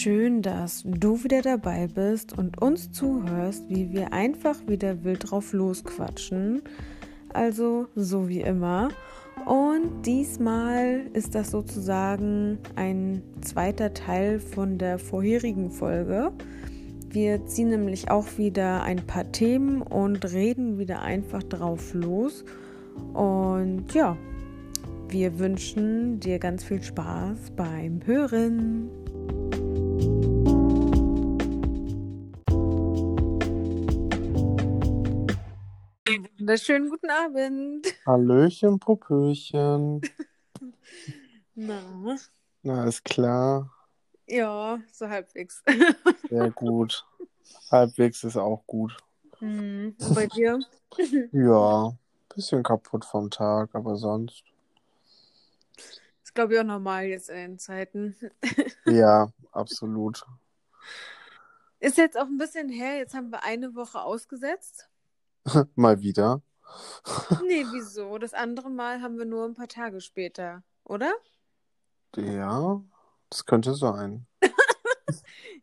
schön, dass du wieder dabei bist und uns zuhörst, wie wir einfach wieder wild drauf losquatschen. Also so wie immer. Und diesmal ist das sozusagen ein zweiter Teil von der vorherigen Folge. Wir ziehen nämlich auch wieder ein paar Themen und reden wieder einfach drauf los. Und ja, wir wünschen dir ganz viel Spaß beim Hören. Wunderschönen guten Abend. Hallöchen, Popöchen. Na, Na, ist klar. ja, so halbwegs. Sehr gut. Halbwegs ist auch gut. Hm, und bei dir? Ja, bisschen kaputt vom Tag, aber sonst. Ist, glaube ich, auch normal jetzt in den Zeiten. Ja, absolut. Ist jetzt auch ein bisschen her, jetzt haben wir eine Woche ausgesetzt. Mal wieder. Nee, wieso? Das andere Mal haben wir nur ein paar Tage später, oder? Ja, das könnte sein.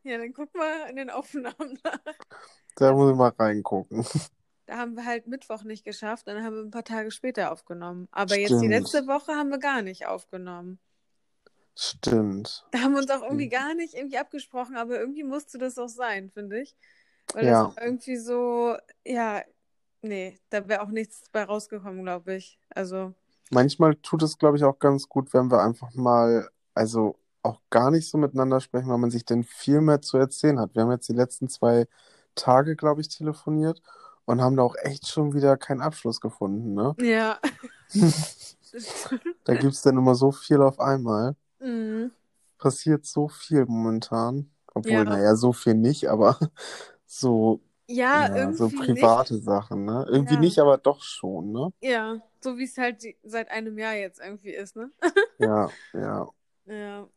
Ja, dann guck mal in den Aufnahmen nach. Da muss ich mal reingucken. Da haben wir halt Mittwoch nicht geschafft, dann haben wir ein paar Tage später aufgenommen. Aber jetzt die Stimmt. letzte Woche haben wir gar nicht aufgenommen. Stimmt. Da haben wir uns auch irgendwie Stimmt. gar nicht irgendwie abgesprochen, aber irgendwie musste das auch sein, finde ich. Weil Ja. das irgendwie so, ja, nee, da wäre auch nichts bei rausgekommen, glaube ich. Also, Manchmal tut es, glaube ich, auch ganz gut, wenn wir einfach mal, also auch gar nicht so miteinander sprechen, weil man sich dann viel mehr zu erzählen hat. Wir haben jetzt die letzten zwei Tage, glaube ich, telefoniert und haben da auch echt schon wieder keinen Abschluss gefunden, ne? ja. Da gibt es dann immer so viel auf einmal. Mhm. Passiert so viel momentan. Obwohl, Ja. naja, so viel nicht, aber so, Ja, ja, so irgendwie private Sachen, ne? Irgendwie Ja. nicht, aber doch schon, ne? nicht. Ja, so wie es halt seit einem Jahr jetzt irgendwie ist, ne? Ja, ja. Ja.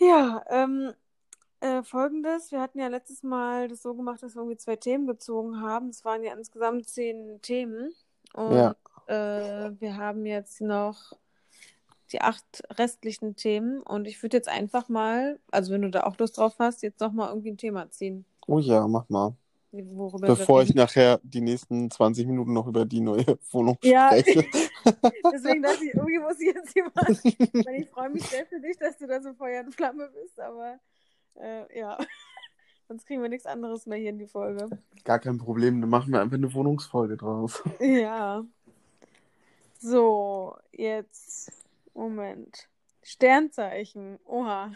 Ja, ähm, äh, folgendes, wir hatten ja letztes Mal das so gemacht, dass wir irgendwie zwei Themen gezogen haben. Es waren ja insgesamt zehn Themen. Und Ja. äh, wir haben jetzt noch die acht restlichen Themen. Und ich würde jetzt einfach mal, also wenn du da auch Lust drauf hast, jetzt nochmal irgendwie ein Thema ziehen, Oh ja, mach mal. worüber Bevor ich nachher die nächsten 20 Minuten noch über die neue Wohnung Ja. spreche. Deswegen dachte ich, irgendwie muss ich jetzt jemand. Weil ich freue mich sehr für dich, dass du da so Feuer und Flamme bist, aber äh, ja. Sonst kriegen wir nichts anderes mehr hier in die Folge. Gar kein Problem, dann machen wir einfach eine Wohnungsfolge draus. Ja. So, jetzt. Moment. Sternzeichen. Oha.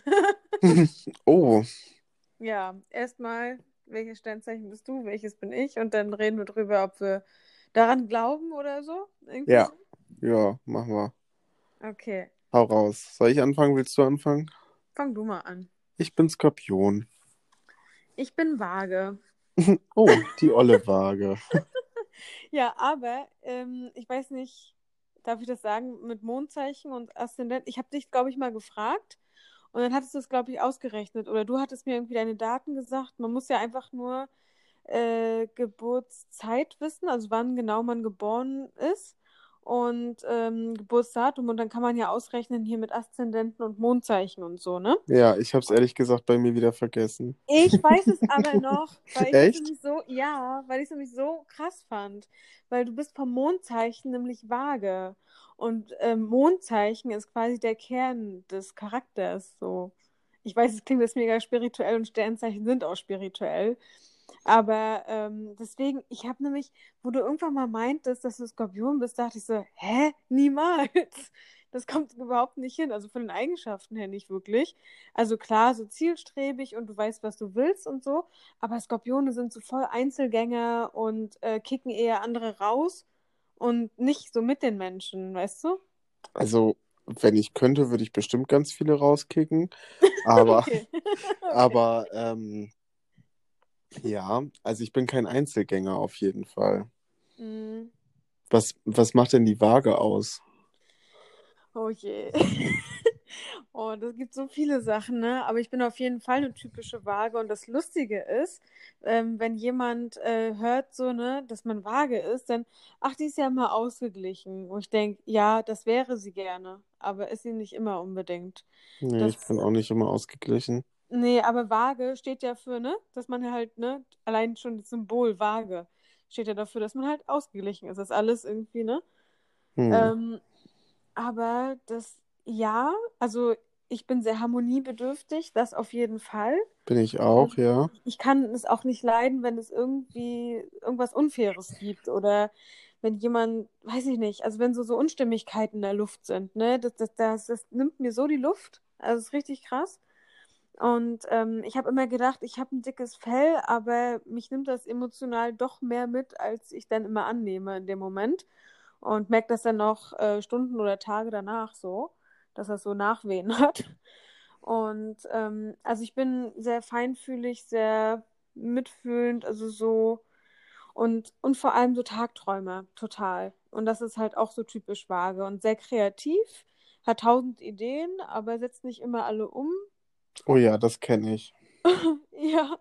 Oh, Ja, erstmal, welches Sternzeichen bist du, welches bin ich? Und dann reden wir drüber, ob wir daran glauben oder so. Irgendwie Ja. ja, machen wir. Okay. Hau raus. Soll ich anfangen? Willst du anfangen? Fang du mal an. Ich bin Skorpion. Ich bin vage. Oh, die olle Waage. Ja, aber ähm, ich weiß nicht, darf ich das sagen, mit Mondzeichen und Aszendent? Ich habe dich, glaube ich, mal gefragt und dann hattest du es, glaube ich, ausgerechnet oder du hattest mir irgendwie deine Daten gesagt. Man muss ja einfach nur äh, Geburtszeit wissen, also wann genau man geboren ist und ähm, Geburtsdatum und dann kann man ja ausrechnen hier mit Aszendenten und Mondzeichen und so, ne? Ja, ich hab's ehrlich gesagt bei mir wieder vergessen. Ich weiß es aber noch, weil ich Echt? es nämlich so, ja, weil ich es nämlich so krass fand. Weil du bist vom Mondzeichen nämlich vage. Und ähm, Mondzeichen ist quasi der Kern des Charakters. So. Ich weiß, es klingt jetzt mega spirituell und Sternzeichen sind auch spirituell. Aber ähm, deswegen, ich habe nämlich, wo du irgendwann mal meintest, dass du Skorpion bist, dachte ich so, hä? Niemals. Das kommt überhaupt nicht hin. Also von den Eigenschaften her nicht wirklich. Also klar, so zielstrebig und du weißt, was du willst und so. Aber Skorpione sind so voll Einzelgänger und äh, kicken eher andere raus und nicht so mit den Menschen, weißt du? Also, wenn ich könnte, würde ich bestimmt ganz viele rauskicken. Aber, Okay. aber ähm, ja, also ich bin kein Einzelgänger auf jeden Fall. Mm. Was, was macht denn die Waage aus? Oh je. Oh, das gibt so viele Sachen, ne? Aber ich bin auf jeden Fall eine typische Waage. Und das Lustige ist, ähm, wenn jemand äh, hört, so, ne, dass man vage ist, dann, ach, die ist ja immer ausgeglichen. Wo ich denke, ja, das wäre sie gerne. aber ist sie nicht immer unbedingt. Nee, Das- ich bin auch nicht immer ausgeglichen. Nee, aber Waage steht ja für, ne, dass man halt, ne, allein schon das Symbol Waage steht ja dafür, dass man halt ausgeglichen ist. Das ist alles irgendwie, ne? Hm. Ähm, aber das, ja, also ich bin sehr harmoniebedürftig, das auf jeden Fall. Bin ich auch, ja. Ich kann es auch nicht leiden, wenn es irgendwie irgendwas Unfaires gibt oder wenn jemand, weiß ich nicht, also wenn so, so Unstimmigkeiten in der Luft sind, ne, das, das, das, das nimmt mir so die Luft. Also es ist richtig krass. Und ähm, ich habe immer gedacht, ich habe ein dickes Fell, aber mich nimmt das emotional doch mehr mit, als ich dann immer annehme in dem Moment. Und merke das dann noch äh, Stunden oder Tage danach so, dass das so Nachwehen hat. Und ähm, also ich bin sehr feinfühlig, sehr mitfühlend, also so und, und vor allem so Tagträumer, total. Und das ist halt auch so typisch vage und sehr kreativ, hat tausend Ideen, aber setzt nicht immer alle um. Oh ja, das kenne ich. Ja.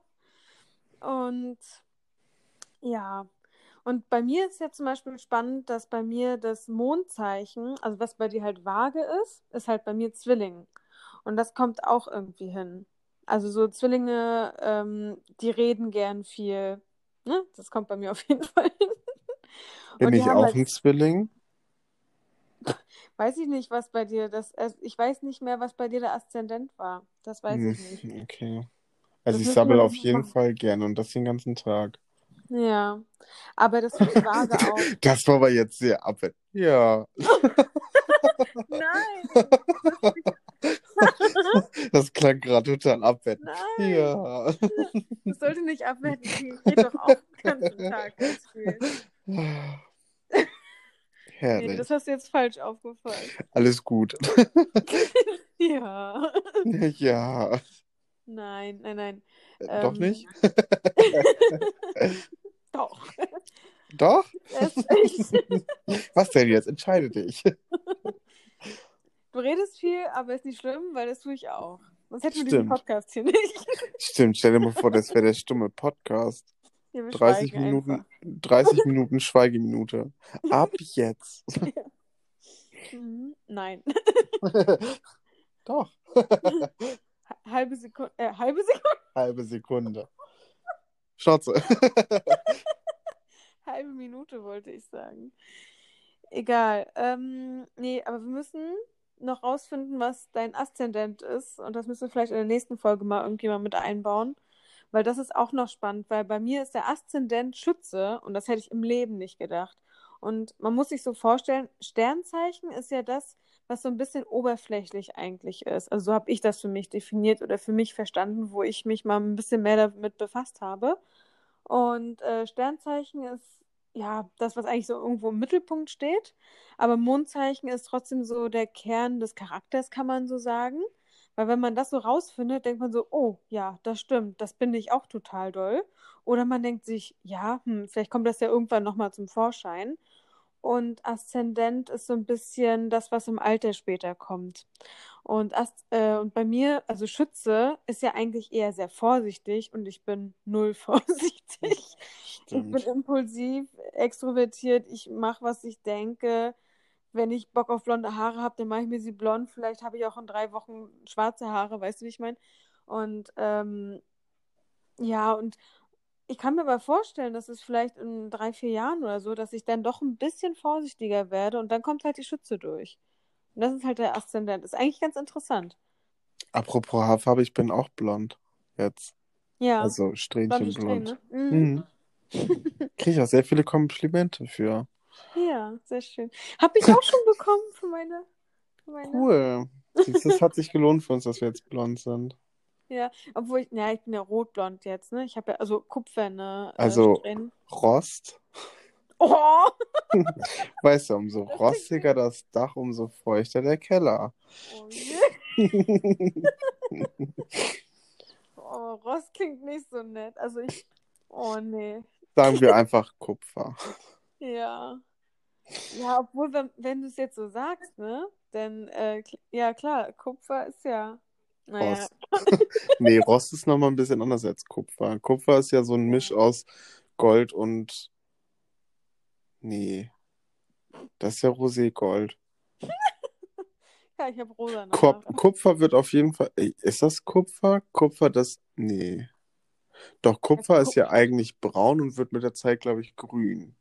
Und ja. Und bei mir ist ja zum Beispiel spannend, dass bei mir das Mondzeichen, also was bei dir halt vage ist, ist halt bei mir Zwilling. Und das kommt auch irgendwie hin. Also so Zwillinge, ähm, die reden gern viel. Ne? Das kommt bei mir auf jeden Fall hin. Bin ich auch halt- ein Zwilling? Weiß ich nicht, was bei dir das, äh, ich weiß nicht mehr, was bei dir der Aszendent war. Das weiß ich nicht. Hm, Okay. Das Also ich müssen sabbel wir auf jeden machen. Fall gerne und das den ganzen Tag. Ja. Aber das die Waage auch. Das war aber jetzt sehr abwett. Ja, Nein! das klang gerade total abwett. Nein! Ja. Das sollte nicht abwerten. Ich rede doch auch den ganzen Tag ganz viel. Nee, Herrlich. das hast du jetzt falsch aufgefallen. Alles gut. Ja. Ja. Nein, nein, nein. Äh, Doch Ähm, nicht? Doch. Doch? Was denn jetzt? Entscheide dich. Du redest viel, aber ist nicht schlimm, weil das tue ich auch. Sonst hätten wir diesen. Podcast hier nicht. Stimmt, stell dir mal vor, das wäre der stumme Podcast. Ja, wir 30 schweigen Minuten, einfach. 30 Minuten Schweigeminute. Ab jetzt. Mhm. Nein. Doch. Halbe Sekunde. Äh, halbe Sekunde. Halbe Sekunde. Schnauze. Halbe Minute wollte ich sagen. Egal. Ähm, nee, aber wir müssen noch rausfinden, was dein Aszendent ist. Und das müssen wir vielleicht in der nächsten Folge mal irgendjemand mit einbauen. Weil das ist auch noch spannend, weil bei mir ist der Aszendent Schütze und das hätte ich im Leben nicht gedacht. Und man muss sich so vorstellen, Sternzeichen ist ja das, was so ein bisschen oberflächlich eigentlich ist. Also so habe ich das für mich definiert oder für mich verstanden, wo ich mich mal ein bisschen mehr damit befasst habe. Und äh, Sternzeichen ist ja das, was eigentlich so irgendwo im Mittelpunkt steht. Aber Mondzeichen ist trotzdem so der Kern des Charakters, kann man so sagen. Weil wenn man das so rausfindet, denkt man so, oh ja, das stimmt, das bin ich auch total doll. Oder man denkt sich, ja, hm, vielleicht kommt das ja irgendwann nochmal zum Vorschein. Und Aszendent ist so ein bisschen das, was im Alter später kommt. Und, äh, und bei mir, also Schütze, ist ja eigentlich eher sehr vorsichtig und ich bin null vorsichtig. Ich bin Stimmt. impulsiv, extrovertiert, ich mache, was ich denke. Wenn ich Bock auf blonde Haare habe, dann mache ich mir sie blond. Vielleicht habe ich auch in drei Wochen schwarze Haare, weißt du, wie ich meine? Und ähm, ja, und ich kann mir aber vorstellen, dass es vielleicht in drei, vier Jahren oder so, dass ich dann doch ein bisschen vorsichtiger werde und dann kommt halt die Schütze durch. Und das ist halt der Aszendent. Ist eigentlich ganz interessant. Apropos Haarfarbe, ich bin auch blond. Jetzt. Ja, Also Strähnchenblond. Strähne. Mhm. Mhm. Kriege ich auch sehr viele Komplimente für. Ja, sehr schön. Habe ich auch schon bekommen für meine, für meine. Cool. Es hat sich gelohnt für uns, dass wir jetzt blond sind. Ja, obwohl ich, ja, ich bin ja rotblond jetzt, ne? Ich habe ja, also kupferne äh, Also- Strähnen. Rost. Oh! Weißt du, umso Das rostiger das Dach, umso feuchter der Keller. Oh, nee. oh, Rost klingt nicht so nett. Also ich, oh nee. Sagen wir einfach Kupfer. Ja. Ja, obwohl, wenn, wenn du es jetzt so sagst, ne? Dann, äh, ja klar, Kupfer ist ja, naja, Rost. Nee, Rost ist nochmal ein bisschen anders als Kupfer. Kupfer ist ja so ein Misch aus Gold und. Nee. Das ist ja Roségold. Alaska, ich habe rosa Haare. Kupfer wird auf jeden Fall. Ey, Ist das Kupfer? Kupfer, das. Nee. Doch, Kupfer ist ja eigentlich braun und wird mit der Zeit, glaube ich, grün.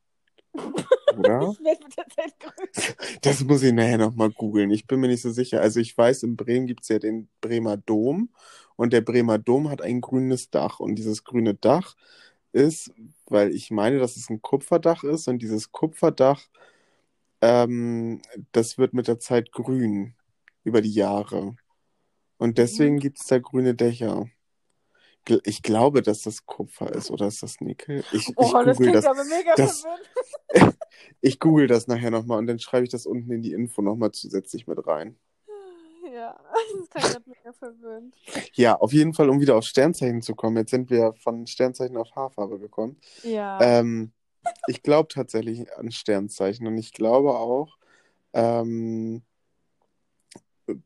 Oder? Das muss ich nachher nochmal googeln. Ich bin mir nicht so sicher. Also ich weiß, in Bremen gibt es ja den Bremer Dom und der Bremer Dom hat ein grünes Dach. Und dieses grüne Dach ist, weil ich meine, dass es ein Kupferdach ist und dieses Kupferdach, ähm, das wird mit der Zeit grün über die Jahre. Und deswegen gibt es da grüne Dächer. Ich glaube, dass das Kupfer ist oder ist das Nickel? Ich, ich Oh, das google klingt das. aber mega das-. Ich google das nachher nochmal und dann schreibe ich das unten in die Info nochmal zusätzlich mit rein. Ja, das klingt gerade mega verwirrend. Ja, auf jeden Fall, um wieder auf Sternzeichen zu kommen. Jetzt sind wir von Sternzeichen auf Haarfarbe gekommen. Ja. Ähm, ich glaube tatsächlich an Sternzeichen und ich glaube auch, ähm,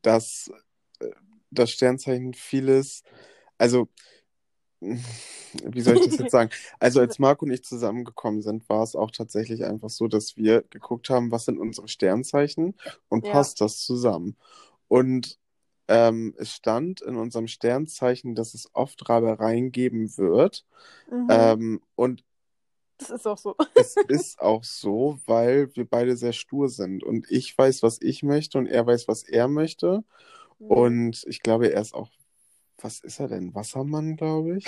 dass äh, das Sternzeichen vieles, also wie soll ich das jetzt sagen? Also als Marc und ich zusammengekommen sind, war es auch tatsächlich einfach so, dass wir geguckt haben, was sind unsere Sternzeichen und Ja. passt das zusammen. Und ähm, es stand in unserem Sternzeichen, dass es oft Reibereien geben wird. Mhm. Ähm, und das ist auch so. es ist auch so, weil wir beide sehr stur sind. Und ich weiß, was ich möchte und er weiß, was er möchte. Mhm. Und ich glaube, er ist auch, was ist er denn? Wassermann, glaube ich.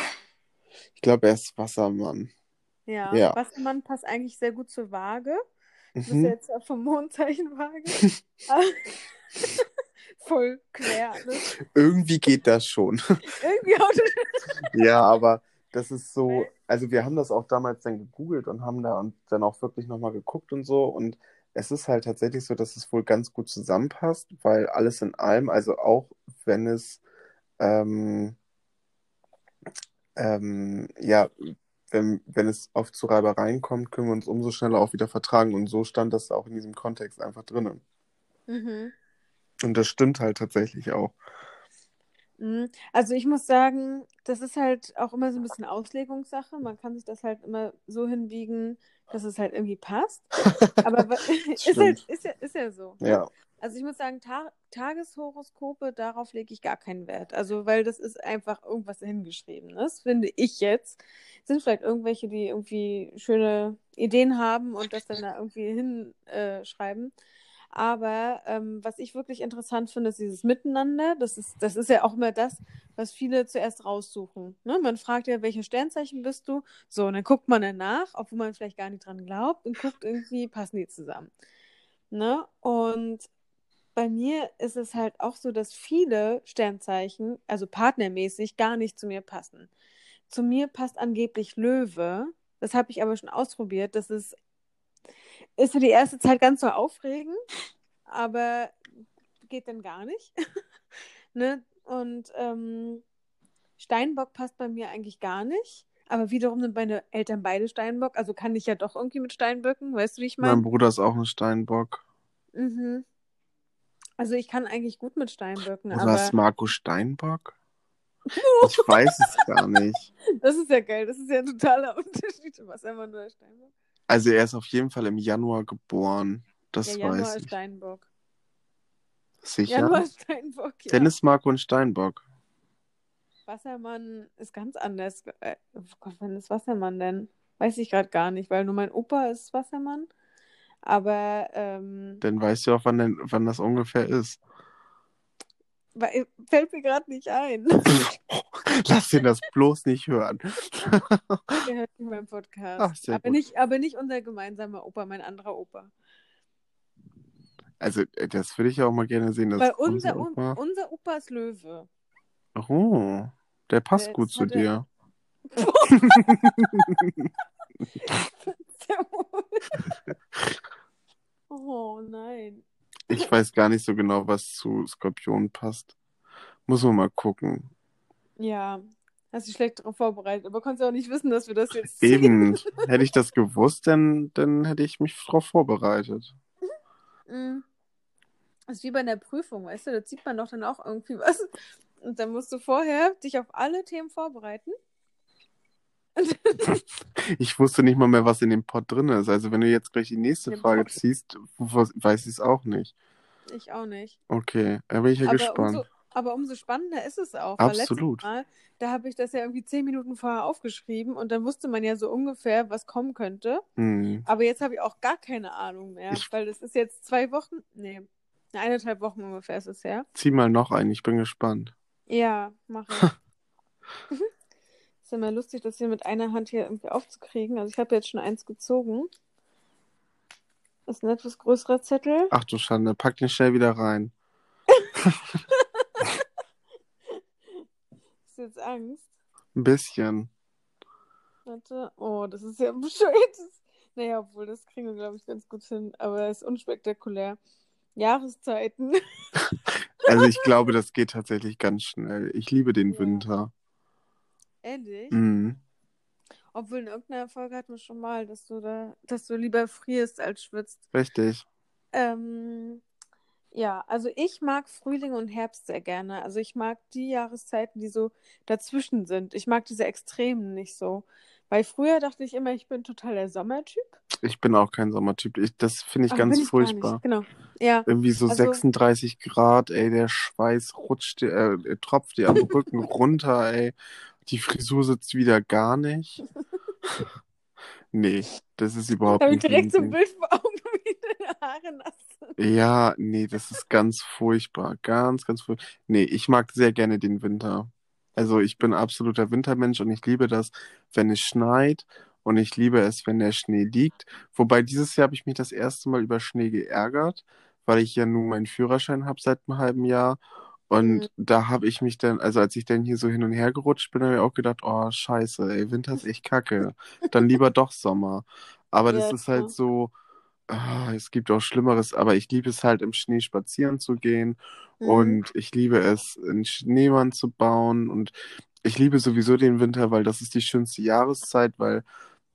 Ich glaube, er ist Wassermann. Ja, Ja. Wassermann passt eigentlich sehr gut zur Waage. Du bist ja Mhm. jetzt ja vom Mondzeichen Waage. Voll quer alles. Irgendwie geht das schon. Irgendwie auch Ja, aber das ist so, also wir haben das auch damals dann gegoogelt und haben da und dann auch wirklich nochmal geguckt und so. Und es ist halt tatsächlich so, dass es wohl ganz gut zusammenpasst, weil alles in allem, also auch wenn es, ähm, ähm, ja, wenn, wenn es oft zu Reibereien kommt, können wir uns umso schneller auch wieder vertragen. Und so stand das auch in diesem Kontext einfach drinnen. Mhm. Und das stimmt halt tatsächlich auch. Mhm. Also ich muss sagen, das ist halt auch immer so ein bisschen Auslegungssache. Man kann sich das halt immer so hinbiegen, dass es halt irgendwie passt. Aber ist, halt, ist, ja, ist ja so. ne? Ja. Also ich muss sagen, Ta Tageshoroskope, darauf lege ich gar keinen Wert. Also, weil das ist einfach irgendwas hingeschriebenes, finde ich jetzt. Sind vielleicht irgendwelche, die irgendwie schöne Ideen haben und das dann da irgendwie hinschreiben. Aber ähm, was ich wirklich interessant finde, ist dieses Miteinander. Das ist, das ist ja auch immer das, was viele zuerst raussuchen. Ne? Man fragt ja, welches Sternzeichen bist du? So, und dann guckt man danach, obwohl man vielleicht gar nicht dran glaubt, und guckt irgendwie, passen die zusammen. Ne? Und bei mir ist es halt auch so, dass viele Sternzeichen, also partnermäßig, gar nicht zu mir passen. Zu mir passt angeblich Löwe. Das habe ich aber schon ausprobiert. Das ist, ist für die erste Zeit ganz so aufregend, aber geht dann gar nicht. ne? Und ähm, Steinbock passt bei mir eigentlich gar nicht. Aber wiederum sind meine Eltern beide Steinbock, also kann ich ja doch irgendwie mit Steinböcken, weißt du, wie ich meine? Mein Bruder ist auch ein Steinbock. Mhm. Also ich kann eigentlich gut mit Steinböcken, Oder aber ist Marco Steinbock? Ich weiß es gar nicht. das ist ja geil. Das ist ja ein totaler Unterschied. Was immer nur Steinbock? Also er ist auf jeden Fall im Januar geboren. Das Ja, Januar weiß ich. Steinbock. Sicher? Januar Steinbock, ja. Dennis, Marco und Steinbock. Wassermann ist ganz anders. Äh, oh Gott, wann ist Wassermann denn? Weiß ich gerade gar nicht, weil nur mein Opa ist Wassermann. Aber ähm, Dann weißt du auch, wann, denn, wann das ungefähr ist. weil- fällt mir gerade nicht ein. Lass ihn das bloß nicht hören. Der hört nicht meinen Podcast. Ach, aber, gut. nicht, aber nicht unser gemeinsamer Opa, mein anderer Opa. Also, äh, das würde ich ja auch mal gerne sehen. Weil unser, Opa... unser Opa ist Löwe. Oh, der passt Der gut zu der- dir. Wohl. Oh nein. Ich weiß gar nicht so genau, was zu Skorpion passt. Muss man mal gucken. Ja, hast dich schlecht darauf vorbereitet, aber konntest auch nicht wissen, dass wir das jetzt. Eben, hätte ich das gewusst, dann, dann hätte ich mich darauf vorbereitet. Mm. Das ist wie bei einer Prüfung, weißt du, da zieht man doch dann auch irgendwie was. Und dann musst du vorher dich auf alle Themen vorbereiten. Ich wusste nicht mal mehr, was in dem Pot drin ist. Also wenn du jetzt gleich die nächste Dem Frage Pot? ziehst, weiß ich es auch nicht. Ich auch nicht. Okay, da bin ich ja Aber gespannt. umso, aber umso spannender ist es auch. Absolut. Mal, da habe ich das ja irgendwie zehn Minuten vorher aufgeschrieben und dann wusste man ja so ungefähr, was kommen könnte. Hm. Aber jetzt habe ich auch gar keine Ahnung mehr, Ich- weil das ist jetzt zwei Wochen, nee, eineinhalb Wochen ungefähr ist es her. Zieh mal noch ein, ich bin gespannt. Ja, mache ich. Ist immer lustig, das hier mit einer Hand hier irgendwie aufzukriegen. Also ich habe jetzt schon eins gezogen. Ist ein etwas größerer Zettel. Ach du Schande, pack den schnell wieder rein. Ist jetzt Angst. Ein bisschen. Warte. Oh, das ist ja bescheuert. Das- Naja, obwohl, das kriegen wir, glaube ich, ganz gut hin. Aber es ist unspektakulär. Jahreszeiten. Also ich glaube, das geht tatsächlich ganz schnell. Ich liebe den Ja. Winter. Ehrlich. Mhm. Obwohl in irgendeiner Folge hatten wir schon mal, dass du da, dass du lieber frierst als schwitzt. Richtig. Ähm, ja, also ich mag Frühling und Herbst sehr gerne. Also ich mag die Jahreszeiten, die so dazwischen sind. Ich mag diese Extremen nicht so. Weil früher dachte ich immer, ich bin total der Sommertyp. Ich bin auch kein Sommertyp. Ich, das finde ich Aber ganz ich furchtbar. Genau. Ja. Irgendwie so Also- 36 Grad, ey, der Schweiß rutscht, dir- äh, tropft dir am Rücken runter, ey. Die Frisur sitzt wieder gar nicht. Nee, das ist überhaupt Da habe ich nicht direkt so ein. Bild vor Augen, wie deine Haare nass sind. Ja, nee, das ist ganz furchtbar. Ganz, ganz furchtbar. Nee, ich mag sehr gerne den Winter. Also ich bin absoluter Wintermensch und ich liebe das, wenn es schneit und ich liebe es, wenn der Schnee liegt. Wobei dieses Jahr habe ich mich das erste Mal über Schnee geärgert, weil ich ja nun meinen Führerschein habe seit einem halben Jahr. Und Mhm. da habe ich mich dann, also als ich dann hier so hin und her gerutscht bin, habe ich auch gedacht, oh scheiße, ey, Winter ist echt kacke. Dann lieber doch Sommer. Aber das Ja, ist halt so, ah, es gibt auch Schlimmeres, aber ich liebe es halt im Schnee spazieren zu gehen Mhm. und ich liebe es, einen Schneemann zu bauen und ich liebe sowieso den Winter, weil das ist die schönste Jahreszeit, weil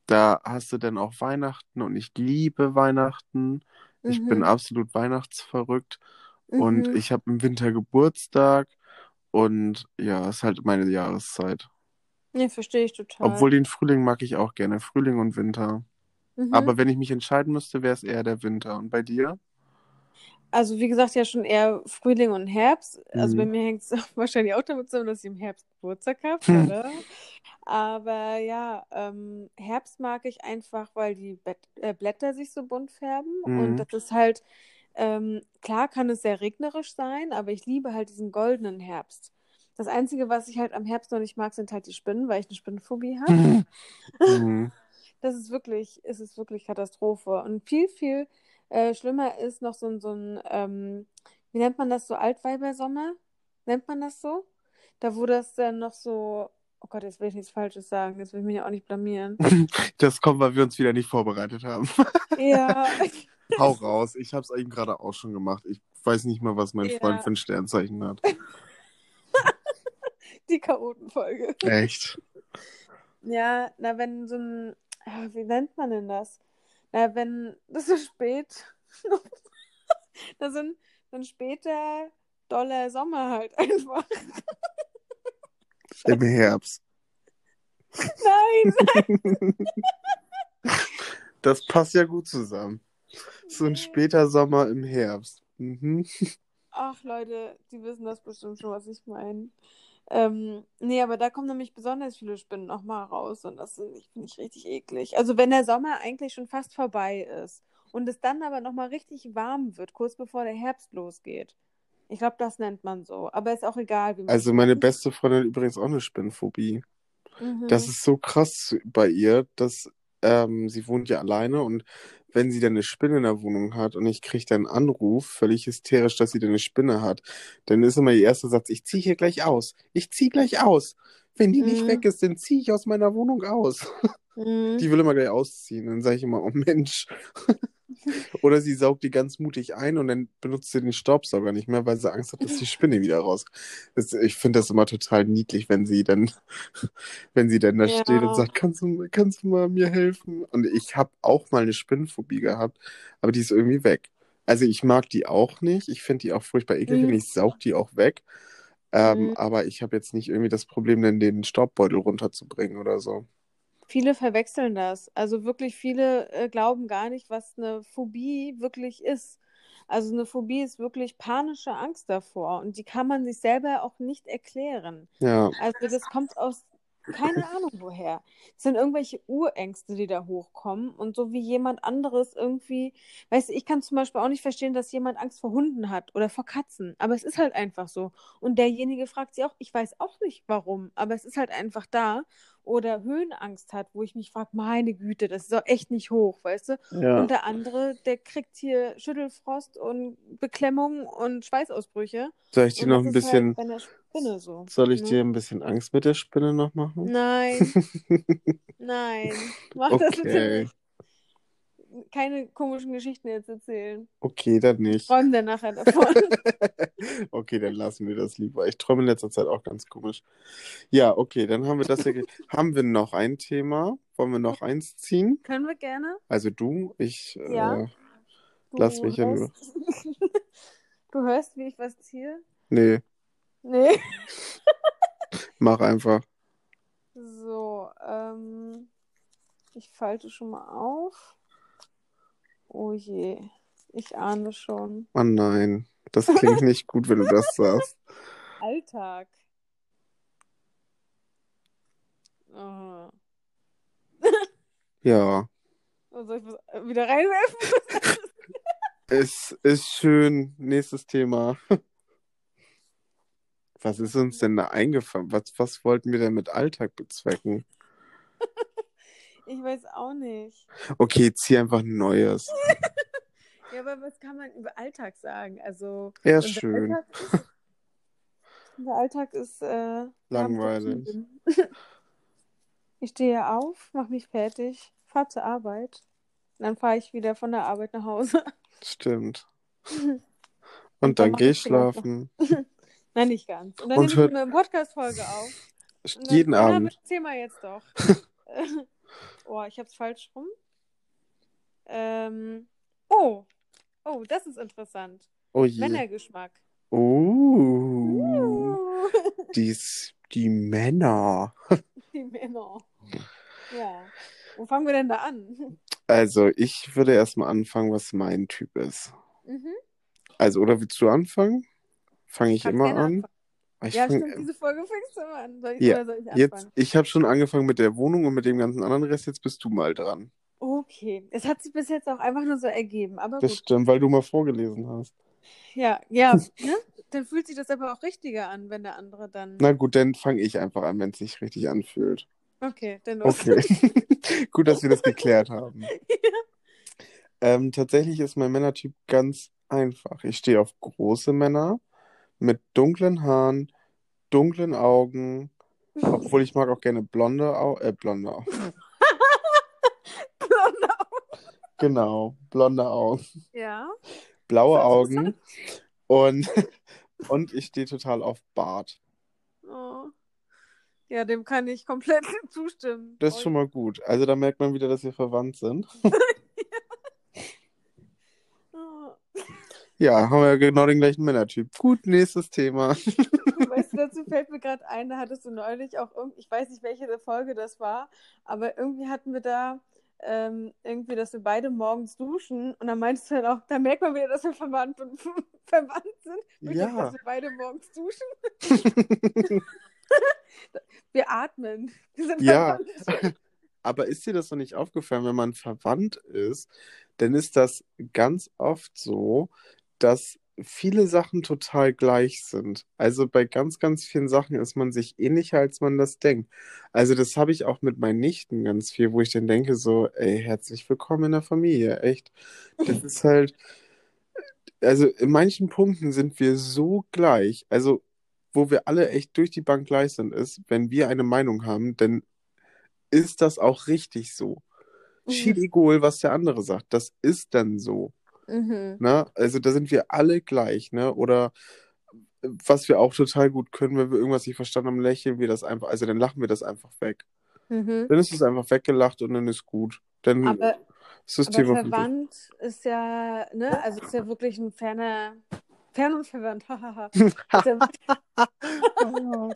da hast du dann auch Weihnachten und ich liebe Weihnachten. Ich bin Mhm. absolut weihnachtsverrückt und Mhm. ich habe im Winter Geburtstag und ja, ist halt meine Jahreszeit. Ja, verstehe ich total. Obwohl den Frühling mag ich auch gerne, Frühling und Winter. Mhm. Aber wenn ich mich entscheiden müsste, wäre es eher der Winter. Und bei dir? Also wie gesagt, ja schon eher Frühling und Herbst. Also Mhm. bei mir hängt es wahrscheinlich auch damit zusammen, dass ich im Herbst Geburtstag habe, Hm. oder? Aber ja, ähm, Herbst mag ich einfach, weil die Bet äh, Blätter sich so bunt färben. Mhm. Und das ist halt, ähm, klar kann es sehr regnerisch sein, aber ich liebe halt diesen goldenen Herbst. Das Einzige, was ich halt am Herbst noch nicht mag, sind halt die Spinnen, weil ich eine Spinnenphobie habe. Mhm. Das ist wirklich, es ist wirklich Katastrophe. Und viel, viel äh, schlimmer ist noch so ein, so ein ähm, wie nennt man das so, Altweibersommer? Nennt man das so? Da wo das dann noch so, oh Gott, jetzt will ich nichts Falsches sagen, jetzt will ich mich ja auch nicht blamieren. Das kommt, weil wir uns wieder nicht vorbereitet haben. Ja, Hau raus. Ich habe es eben gerade auch schon gemacht. Ich weiß nicht mal, was mein Ja. Freund für ein Sternzeichen hat. die Chaotenfolge. Echt? Ja, na, wenn so ein, ah, wie nennt man denn das? Na, wenn das so spät, da sind dann später doller Sommer halt einfach. Im Herbst. Nein, Das passt ja gut zusammen. So ein später Sommer im Herbst. Mhm. Ach Leute, die wissen das bestimmt schon, was ich meine. Ähm, nee, aber da kommen nämlich besonders viele Spinnen nochmal raus und das finde ich, richtig eklig. Also wenn der Sommer eigentlich schon fast vorbei ist und es dann aber nochmal richtig warm wird, kurz bevor der Herbst losgeht. Ich glaube, das nennt man so. Aber ist auch egal, wie man Also meine beste Freundin hat übrigens auch eine Spinnenphobie. Mhm. Das ist so krass bei ihr, dass ähm, sie wohnt ja alleine und wenn sie dann eine Spinne in der Wohnung hat und ich kriege dann einen Anruf, völlig hysterisch, dass sie dann eine Spinne hat, dann ist immer ihr erster Satz, ich ziehe hier gleich aus. Ich ziehe gleich aus. Wenn die nicht Mhm. weg ist, dann ziehe ich aus meiner Wohnung aus. Mhm. Die will immer gleich ausziehen. Dann sage ich immer, oh Mensch. Oder sie saugt die ganz mutig ein und dann benutzt sie den Staubsauger nicht mehr, weil sie Angst hat, dass die Spinne wieder raus. Das, ich finde das immer total niedlich, wenn sie dann, wenn sie dann da Ja. steht und sagt, kannst du, kannst du mal mir helfen? Und ich habe auch mal eine Spinnenphobie gehabt, aber die ist irgendwie weg. Also ich mag die auch nicht. Ich finde die auch furchtbar eklig Mhm. und ich saug die auch weg. Ähm, Mhm. Aber ich habe jetzt nicht irgendwie das Problem, dann den Staubbeutel runterzubringen oder so. Viele verwechseln das. Also wirklich viele äh, glauben gar nicht, was eine Phobie wirklich ist. Also eine Phobie ist wirklich panische Angst davor und die kann man sich selber auch nicht erklären. Ja, Also das kommt aus keine Ahnung woher. Es sind irgendwelche Urängste, die da hochkommen und so wie jemand anderes irgendwie, weißt du, ich kann zum Beispiel auch nicht verstehen, dass jemand Angst vor Hunden hat oder vor Katzen, aber es ist halt einfach so. Und derjenige fragt sich auch, ich weiß auch nicht warum, aber es ist halt einfach da. Oder Höhenangst hat, wo ich mich frage, meine Güte, das ist doch echt nicht hoch, weißt du? ja. Und der andere, der kriegt hier Schüttelfrost und Beklemmung und Schweißausbrüche. Soll ich dir noch ein ist bisschen, halt Spinne so. soll ich ne? dir ein bisschen Angst mit der Spinne noch machen? Nein, nein, mach das bitte Okay, nicht. Keine komischen Geschichten jetzt erzählen. okay, dann nicht. Träum dann nachher davon. Okay, dann lassen wir das lieber. Ich träume in letzter Zeit auch ganz komisch. Ja, okay, dann haben wir das ja. ge- Haben wir noch ein Thema? Wollen wir noch eins ziehen? Können wir gerne? Also du, ich Ja. äh, Du lass mich Ruhe. hörst, du hörst, wie ich was ziehe? Nee, Nee. mach einfach. So, ähm, ich falte schon mal auf. Oh je, ich ahne schon. Oh nein, das klingt nicht gut, wenn du das sagst. Alltag. Oh. Ja, Soll ich was wieder reinwerfen? es ist schön. Nächstes Thema. Was ist uns denn da eingefallen? Was, was wollten wir denn mit Alltag bezwecken? Ich weiß auch nicht. Okay, zieh einfach ein neues. Ja, aber was kann man über Alltag sagen? Also, Ja, schön. Alltag ist, unser Alltag ist äh, Langweilig. Ich stehe auf, mache mich fertig, fahre zur Arbeit. Dann fahre ich wieder von der Arbeit nach Hause. Stimmt. Und Und dann dann mach geh ich schlafen. Nein, nicht ganz. Und dann Und nehme ich eine Podcast-Folge auf. Und dann, Jeden ja, Abend. Erzähl mal jetzt doch. Oh, ich hab's falsch rum. Ähm, oh, oh, das ist interessant. Oh je. Männergeschmack. Oh, Uh. dies, die Männer. Die Männer. Ja. Wo fangen wir denn da an? Also, ich würde erstmal anfangen, was mein Typ ist. Mhm. Also, oder willst du anfangen? Fange ich Kannst immer an? anfangen. Ich Ja, fang, stimmt, diese Folge fängst du an. Soll ich, Ja, soll ich jetzt, ich habe schon angefangen mit der Wohnung und mit dem ganzen anderen Rest. Jetzt bist du mal dran. Okay. Es hat sich bis jetzt auch einfach nur so ergeben, aber Das gut. stimmt, weil du mal vorgelesen hast. Ja, ja, ne? Dann fühlt sich das aber auch richtiger an, wenn der andere dann. Na gut, dann fange ich einfach an, wenn es sich richtig anfühlt. Okay, dann los. Okay. Gut, dass wir das geklärt haben. Ähm, tatsächlich ist mein Männertyp ganz einfach. Ich stehe auf große Männer mit dunklen Haaren, dunklen Augen, obwohl ich mag auch gerne blonde Augen, äh, blonde Augen. Genau, blonde Augen, Ja. blaue Augen und, und ich stehe total auf Bart. Oh. Ja, dem kann ich komplett zustimmen. Das ist schon mal gut. Also da merkt man wieder, dass wir verwandt sind. Oh. Ja, haben wir genau den gleichen Männertyp. Gut, nächstes Thema. Weißt du, dazu fällt mir gerade ein, da hattest du neulich auch irgendwie, ich weiß nicht, welche Folge das war, aber irgendwie hatten wir da ähm, irgendwie, dass wir beide morgens duschen und dann meinst du halt auch, da merkt man wieder, dass wir verwandt, und, verwandt sind. Ja. Dass wir beide morgens duschen. Wir atmen. Wir sind Ja. verwandt. Aber ist dir das noch nicht aufgefallen, wenn man verwandt ist, dann ist das ganz oft so, dass viele Sachen total gleich sind. Also bei ganz, ganz vielen Sachen ist man sich ähnlicher, als man das denkt. Also das habe ich auch mit meinen Nichten ganz viel, wo ich dann denke so, ey, herzlich willkommen in der Familie, echt. Das ist halt, also in manchen Punkten sind wir so gleich. Also wo wir alle echt durch die Bank gleich sind, ist, wenn wir eine Meinung haben, dann ist das auch richtig so. Schied egal, was der andere sagt. Das ist dann so. Mhm. Ne? Also da sind wir alle gleich, ne? Oder was wir auch total gut können, wenn wir irgendwas nicht verstanden haben, lächeln wir das einfach, also dann lachen wir das einfach weg. Mhm. Dann ist es einfach weggelacht und dann ist gut. Dann Aber, ist das aber Thema verwandt ist ja, ne, also ist ja wirklich ein ferner, fern und verwandt, hahaha. ist, ja,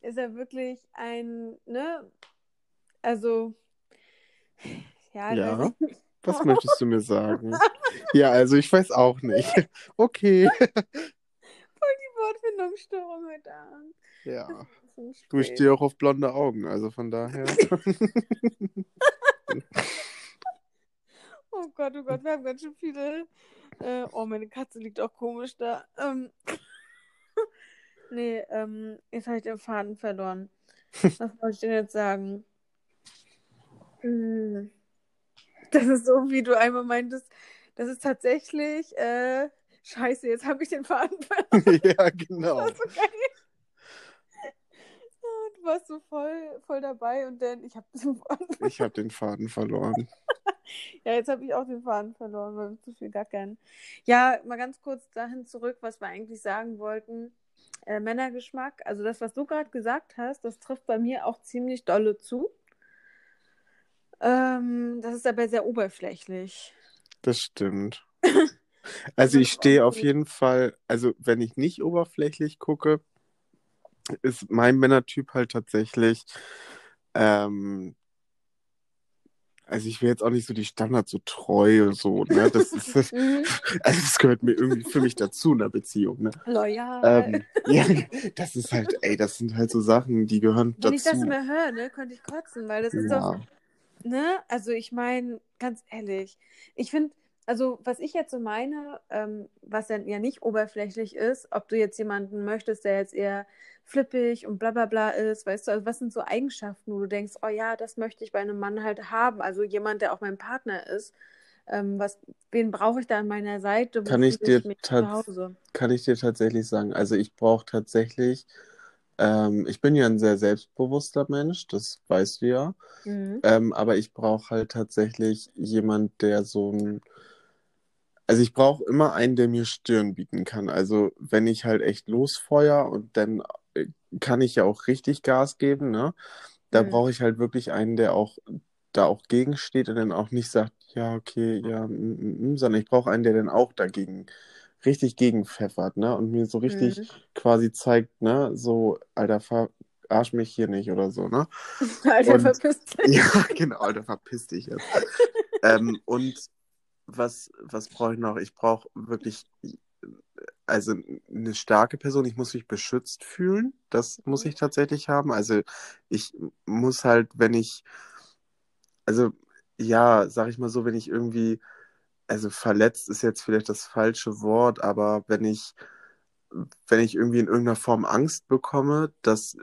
ist ja wirklich ein, ne, also, ja, Ja. weiß. Was möchtest du mir sagen? Ja, also ich weiß auch nicht. Okay. Voll die Wortfindungsstörung heute Abend. Ja. Du, ich stehe auch auf blonde Augen, also von daher. Oh Gott, oh Gott, wir haben ganz schön viele. Äh, oh, meine Katze liegt auch komisch da. Ähm, nee, ähm, jetzt habe ich den Faden verloren. Was wollte ich denn jetzt sagen? Hm, Das ist so, wie du einmal meintest, das ist tatsächlich, äh, scheiße, jetzt habe ich den Faden verloren. ja, genau. Das war so geil. Ja, Du warst so voll, voll dabei und dann, ich habe diesen Faden Ich habe den Faden verloren. Ja, jetzt habe ich auch den Faden verloren, weil wir zu viel gackern. Ja, mal ganz kurz dahin zurück, was wir eigentlich sagen wollten. Äh, Männergeschmack, also das, was du gerade gesagt hast, das trifft bei mir auch ziemlich dolle zu. Ähm, das ist aber sehr oberflächlich. Das stimmt. Also ich stehe auf jeden Fall, also wenn ich nicht oberflächlich gucke, ist mein Männertyp halt tatsächlich, ähm, also ich will jetzt auch nicht so die Standards so treu und so, ne? Das ist, Mhm. also das gehört mir irgendwie für mich dazu in einer Beziehung, ne? Loyal. Ähm, ja, das ist halt, ey, das sind halt so Sachen, die gehören Wenn ich das dazu. immer höre, ne, könnte ich kotzen, weil das ist doch, Ja, ne? Also ich meine, ganz ehrlich, ich finde, also was ich jetzt so meine, ähm, was dann ja nicht oberflächlich ist, ob du jetzt jemanden möchtest, der jetzt eher flippig und bla bla bla ist, weißt du, also was sind so Eigenschaften, wo du denkst, oh ja, das möchte ich bei einem Mann halt haben, also jemand, der auch mein Partner ist, ähm, was, wen brauche ich da an meiner Seite, wo Kann ich ich dir Hause? kann ich dir tatsächlich sagen. Also ich brauche tatsächlich, ähm, ich bin ja ein sehr selbstbewusster Mensch, das weißt du ja. Mhm. Ähm, aber ich brauche halt tatsächlich jemand, der so ein, also ich brauche immer einen, der mir Stirn bieten kann. Also wenn ich halt echt losfeuer und dann äh, kann ich ja auch richtig Gas geben, ne? Da Mhm. brauche ich halt wirklich einen, der auch da auch gegensteht und dann auch nicht sagt, ja, okay, ja, mm, mm, mm, sondern ich brauche einen, der dann auch dagegen richtig gegenpfeffert, ne? Und mir so richtig Mhm. quasi zeigt, ne? So, Alter, verarsch mich hier nicht oder so, ne? Alter, Und- verpiss dich. Ja, genau, Alter, verpiss dich jetzt. ähm, und was, was brauche ich noch? Ich brauche wirklich, also eine starke Person. Ich muss mich beschützt fühlen. Das muss ich tatsächlich haben. Also ich muss halt, wenn ich, also ja, sag ich mal so, wenn ich irgendwie, also verletzt ist jetzt vielleicht das falsche Wort, aber wenn ich, wenn ich irgendwie in irgendeiner Form Angst bekomme, dass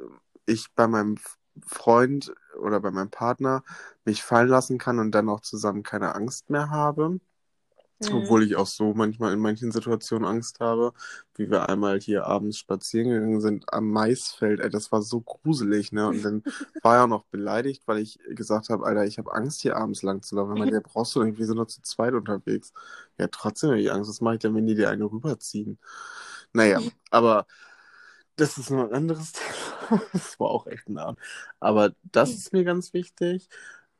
ich bei meinem Freund oder bei meinem Partner mich fallen lassen kann und dann auch zusammen keine Angst mehr habe. Mhm. Obwohl ich auch so manchmal in manchen Situationen Angst habe, wie wir einmal hier abends spazieren gegangen sind am Maisfeld. Ey, das war so gruselig, ne? Und dann war er auch noch beleidigt, weil ich gesagt habe, Alter, ich habe Angst, hier abends lang zu laufen. Er meinte, ja, brauchst du irgendwie so nur zu zweit unterwegs. Ja, trotzdem habe ich Angst. Was mache ich denn, wenn die dir eine rüberziehen? Naja, aber das ist noch ein anderes Thema. Das war auch echt nah. Aber das ist mir ganz wichtig.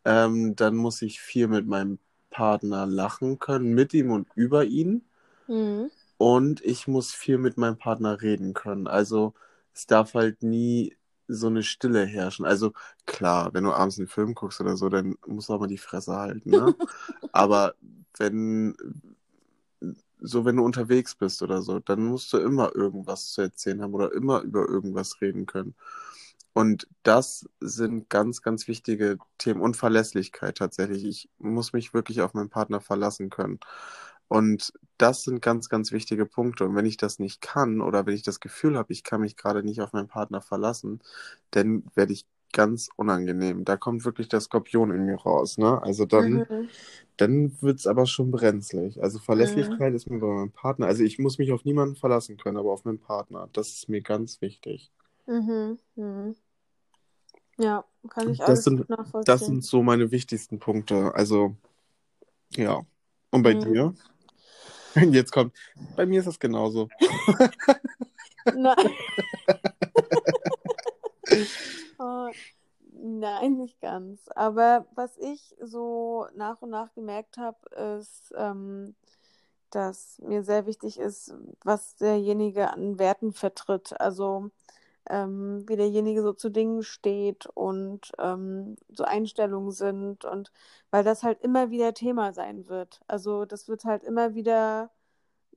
Ähm, dann muss ich viel mit meinem Partner lachen können, mit ihm und über ihn. Mhm. Und ich muss viel mit meinem Partner reden können. Also es darf halt nie so eine Stille herrschen. Also klar, wenn du abends einen Film guckst oder so, dann musst du auch mal die Fresse halten, ne? Aber wenn so, wenn du unterwegs bist oder so, dann musst du immer irgendwas zu erzählen haben oder immer über irgendwas reden können. Und das sind ganz, ganz wichtige Themen. Und Verlässlichkeit tatsächlich. Ich muss mich wirklich auf meinen Partner verlassen können. Und das sind ganz, ganz wichtige Punkte. Und wenn ich das nicht kann oder wenn ich das Gefühl habe, ich kann mich gerade nicht auf meinen Partner verlassen, dann werde ich ganz unangenehm. Da kommt wirklich der Skorpion in mir raus, ne? Also dann, Mhm. dann wird's aber schon brenzlig. Also Verlässlichkeit ist mir bei meinem Partner. Also ich muss mich auf niemanden verlassen können, aber auf meinen Partner. Das ist mir ganz wichtig. Mhm. Mhm. Ja, kann ich Das alles sind- gut nachvollziehen. Das sind so meine wichtigsten Punkte. Also, ja. Und bei Mhm. dir? Jetzt kommt, bei mir ist es genauso. Nein. Oh, nein, nicht ganz. Aber was ich so nach und nach gemerkt habe, ist, ähm, dass mir sehr wichtig ist, was derjenige an Werten vertritt. Also ähm, wie derjenige so zu Dingen steht und ähm, so Einstellungen sind und weil das halt immer wieder Thema sein wird. Also das wird halt immer wieder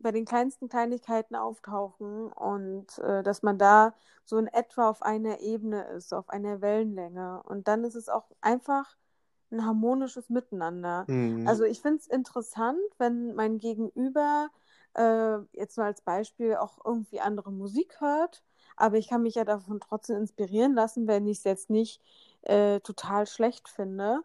bei den kleinsten Kleinigkeiten auftauchen und äh, dass man da so in etwa auf einer Ebene ist, auf einer Wellenlänge. Und dann ist es auch einfach ein harmonisches Miteinander. Mhm. Also ich finde es interessant, wenn mein Gegenüber äh, jetzt nur als Beispiel auch irgendwie andere Musik hört, aber ich kann mich ja davon trotzdem inspirieren lassen, wenn ich es jetzt nicht äh, total schlecht finde.